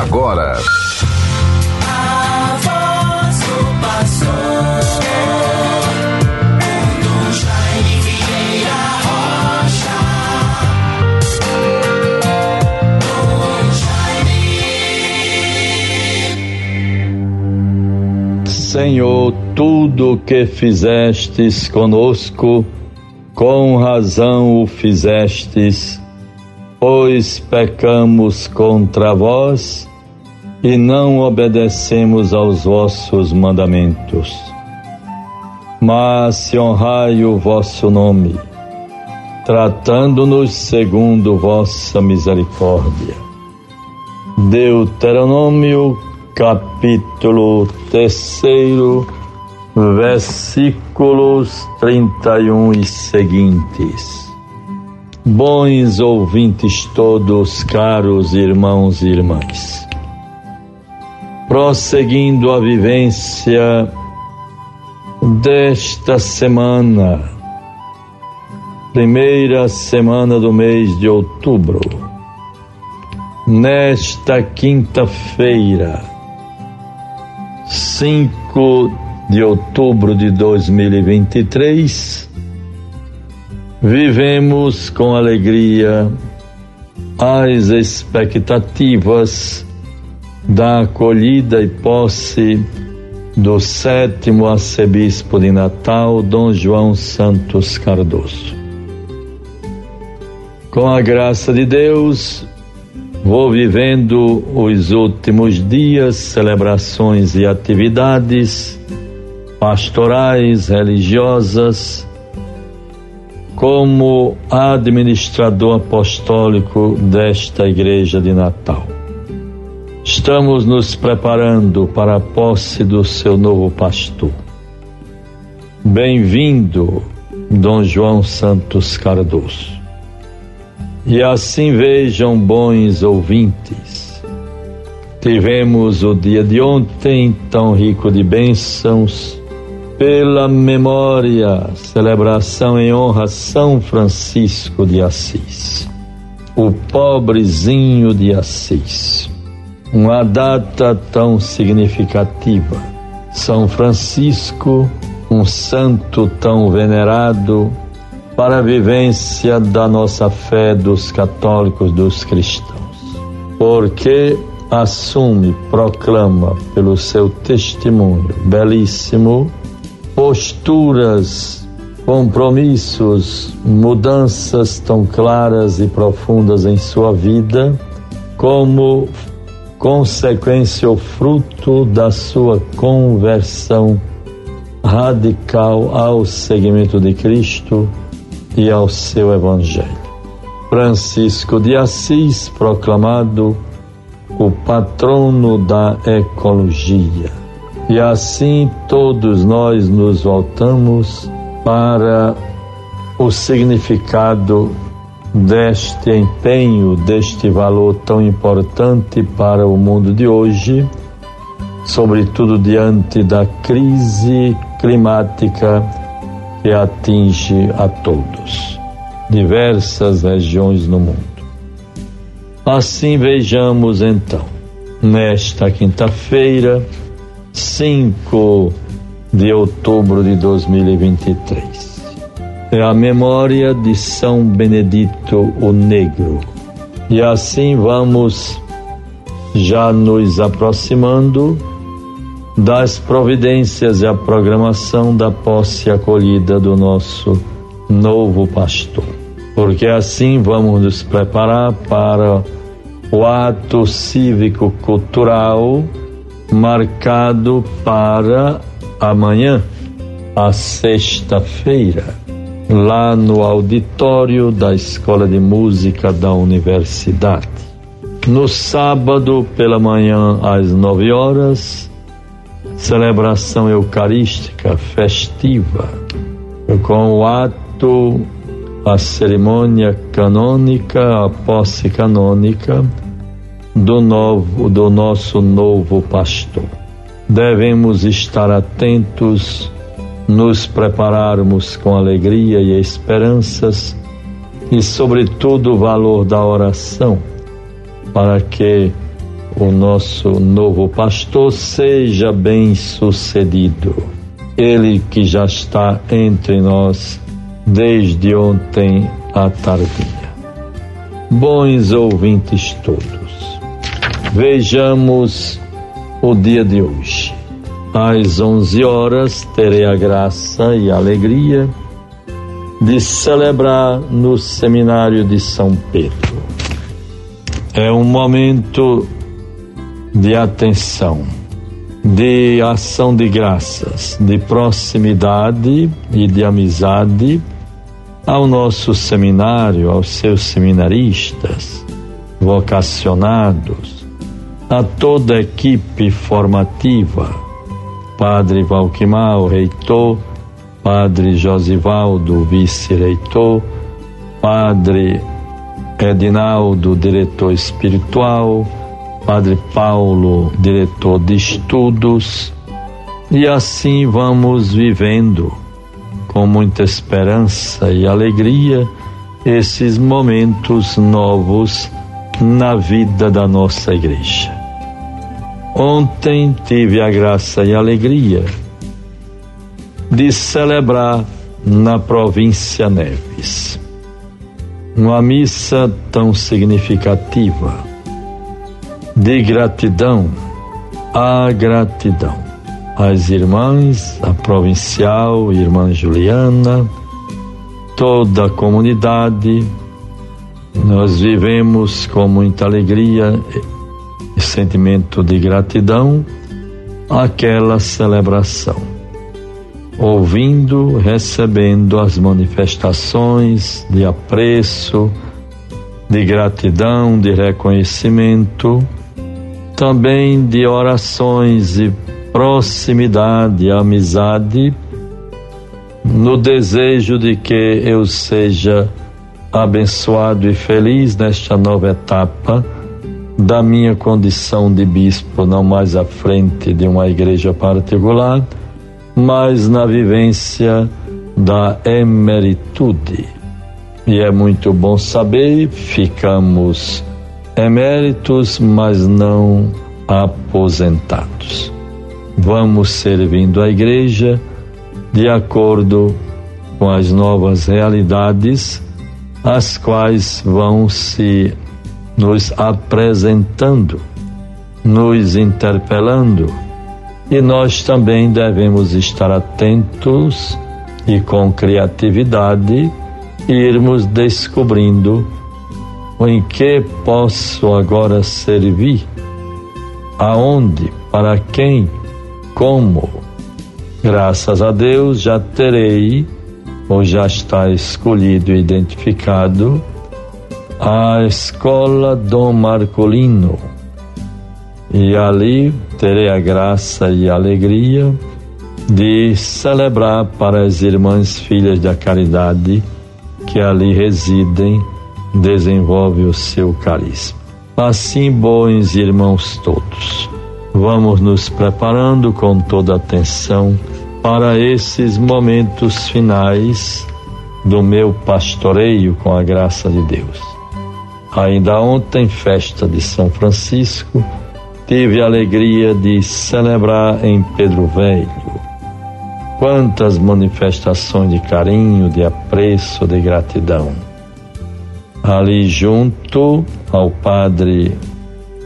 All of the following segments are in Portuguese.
agora. Senhor, tudo que fizestes conosco, com razão o fizestes, pois pecamos contra vós e não obedecemos aos vossos mandamentos. Mas se honrai o vosso nome, tratando-nos segundo vossa misericórdia. Deuteronômio, capítulo terceiro, versículos 31 e seguintes. Bons ouvintes todos, caros irmãos e irmãs prosseguindo a vivência desta semana, primeira semana do mês de outubro. Nesta quinta-feira, 5 de outubro de 2023, vivemos com alegria as expectativas da acolhida e posse do sétimo arcebispo de Natal, Dom João Santos Cardoso. Com a graça de Deus, vou vivendo os últimos dias, celebrações e atividades pastorais, religiosas, como administrador apostólico desta igreja de Natal. Estamos nos preparando para a posse do seu novo pastor. Bem-vindo, Dom João Santos Cardoso. E assim vejam, bons ouvintes, tivemos o dia de ontem tão rico de bênçãos, pela memória, celebração em honra a São Francisco de Assis, o pobrezinho de Assis uma data tão significativa. São Francisco, um santo tão venerado para a vivência da nossa fé dos católicos, dos cristãos, porque assume, proclama pelo seu testemunho belíssimo posturas, compromissos, mudanças tão claras e profundas em sua vida, como consequência ou fruto da sua conversão radical ao seguimento de Cristo e ao seu Evangelho. Francisco de Assis, proclamado o patrono da ecologia. E assim todos nós nos voltamos para o significado deste empenho, deste valor tão importante para o mundo de hoje, sobretudo diante da crise climática que atinge a todos, diversas regiões no mundo. Assim vejamos então, nesta quinta-feira, 5 de outubro de 2023 é a memória de São Benedito o Negro. E assim vamos já nos aproximando das providências e a programação da posse acolhida do nosso novo pastor. Porque assim vamos nos preparar para o ato cívico-cultural marcado para amanhã, a sexta-feira lá no auditório da Escola de Música da Universidade. No sábado, pela manhã, às nove horas, celebração eucarística festiva, com o ato, a cerimônia canônica, a posse canônica do, novo, do nosso novo pastor. Devemos estar atentos nos prepararmos com alegria e esperanças e, sobretudo, o valor da oração, para que o nosso novo pastor, seja bem sucedido. Ele que já está entre nós desde ontem à tardinha. Bons ouvintes todos, vejamos o dia de hoje. Às 11 horas terei a graça e a alegria de celebrar no seminário de São Pedro. É um momento de atenção, de ação de graças, de proximidade e de amizade ao nosso seminário, aos seus seminaristas, vocacionados, a toda a equipe formativa, Padre Valquimar, reitor, Padre Josivaldo, vice-reitor, Padre Edinaldo, diretor espiritual, Padre Paulo, diretor de estudos, e assim vamos vivendo com muita esperança e alegria esses momentos novos na vida da nossa igreja. Ontem tive a graça e a alegria de celebrar na província Neves uma missa tão significativa de gratidão à gratidão as irmãs, a provincial, irmã Juliana, toda a comunidade. Nós vivemos com muita alegria sentimento de gratidão aquela celebração, ouvindo, recebendo as manifestações de apreço, de gratidão, de reconhecimento, também de orações e proximidade, amizade, no desejo de que eu seja abençoado e feliz nesta nova etapa da minha condição de bispo, não mais à frente de uma igreja particular, mas na vivência da emeritude. E é muito bom saber, ficamos eméritos, mas não aposentados vamos servindo a igreja de acordo com as novas realidades, as quais vão se nos apresentando, nos interpelando, e nós também devemos estar atentos e com criatividade irmos descobrindo em que posso agora servir, aonde, para quem como, graças a Deus, já terei, ou já está escolhido e identificado, a Escola Dom Marcolino. E ali terei a graça e a alegria de celebrar para as irmãs filhas da caridade que ali residem, desenvolve o seu carisma. Assim, bons irmãos todos. Vamos nos preparando com toda atenção para esses momentos finais do meu pastoreio com a graça de Deus. Ainda ontem, festa de São Francisco, tive a alegria de celebrar em Pedro Velho. Quantas manifestações de carinho, de apreço, de gratidão. Ali junto ao padre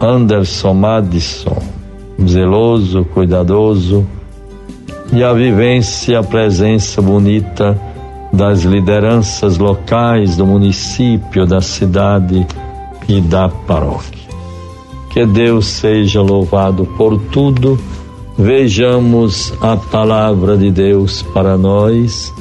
Anderson Madison, zeloso, cuidadoso, e a vivência, a presença bonita das lideranças locais do município, da cidade e da paróquia. Que Deus seja louvado por tudo. Vejamos a palavra de Deus para nós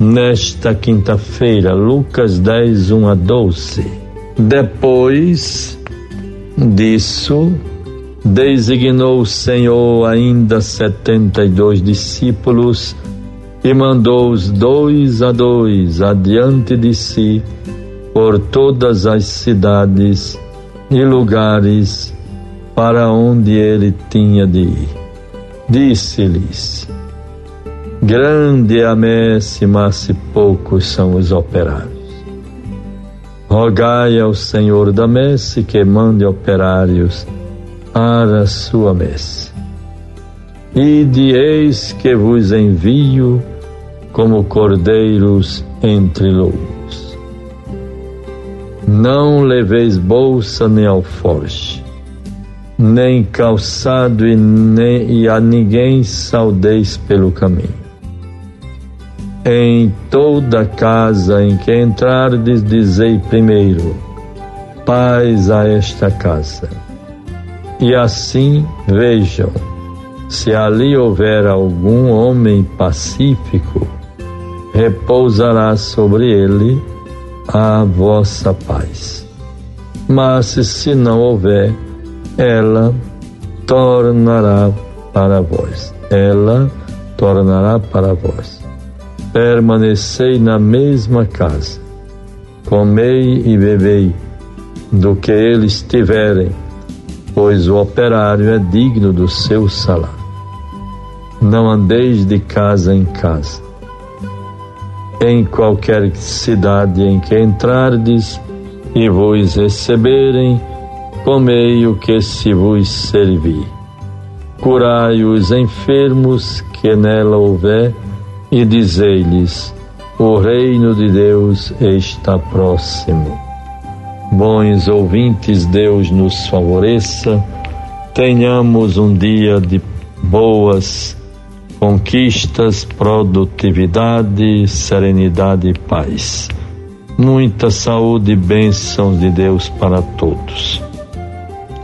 nesta quinta-feira, Lucas 10, 1 a 12. Depois disso, designou o Senhor ainda setenta e dois discípulos e mandou-os dois a dois adiante de si por todas as cidades e lugares para onde ele tinha de ir. Disse-lhes: Grande é a messe, mas poucos são os operários. Rogai ao Senhor da messe que mande operários para a sua messe. E eis que vos envio como cordeiros entre lobos. Não leveis bolsa nem alforje, nem calçado e, nem, e a ninguém saudeis pelo caminho. Em toda casa em que entrardes, dizei primeiro: paz a esta casa. E assim vejam, se ali houver algum homem pacífico, repousará sobre ele a vossa paz. Mas se não houver, ela tornará para vós. Ela tornará para vós. Permanecei na mesma casa, comei e bebei do que eles tiverem, pois o operário é digno do seu salário. Não andeis de casa em casa em qualquer cidade em que entrardes e vos receberem, comei o que se vos servir. Curai os enfermos que nela houver e dizei-lhes: o reino de Deus está próximo. Bons ouvintes, Deus nos favoreça, tenhamos um dia de boas conquistas, produtividade, serenidade e paz. Muita saúde e bênçãos de Deus para todos.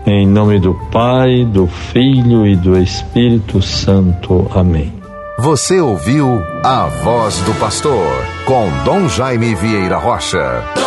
Em nome do Pai, do Filho e do Espírito Santo. Amém. Você ouviu a voz do pastor com Dom Jaime Vieira Rocha.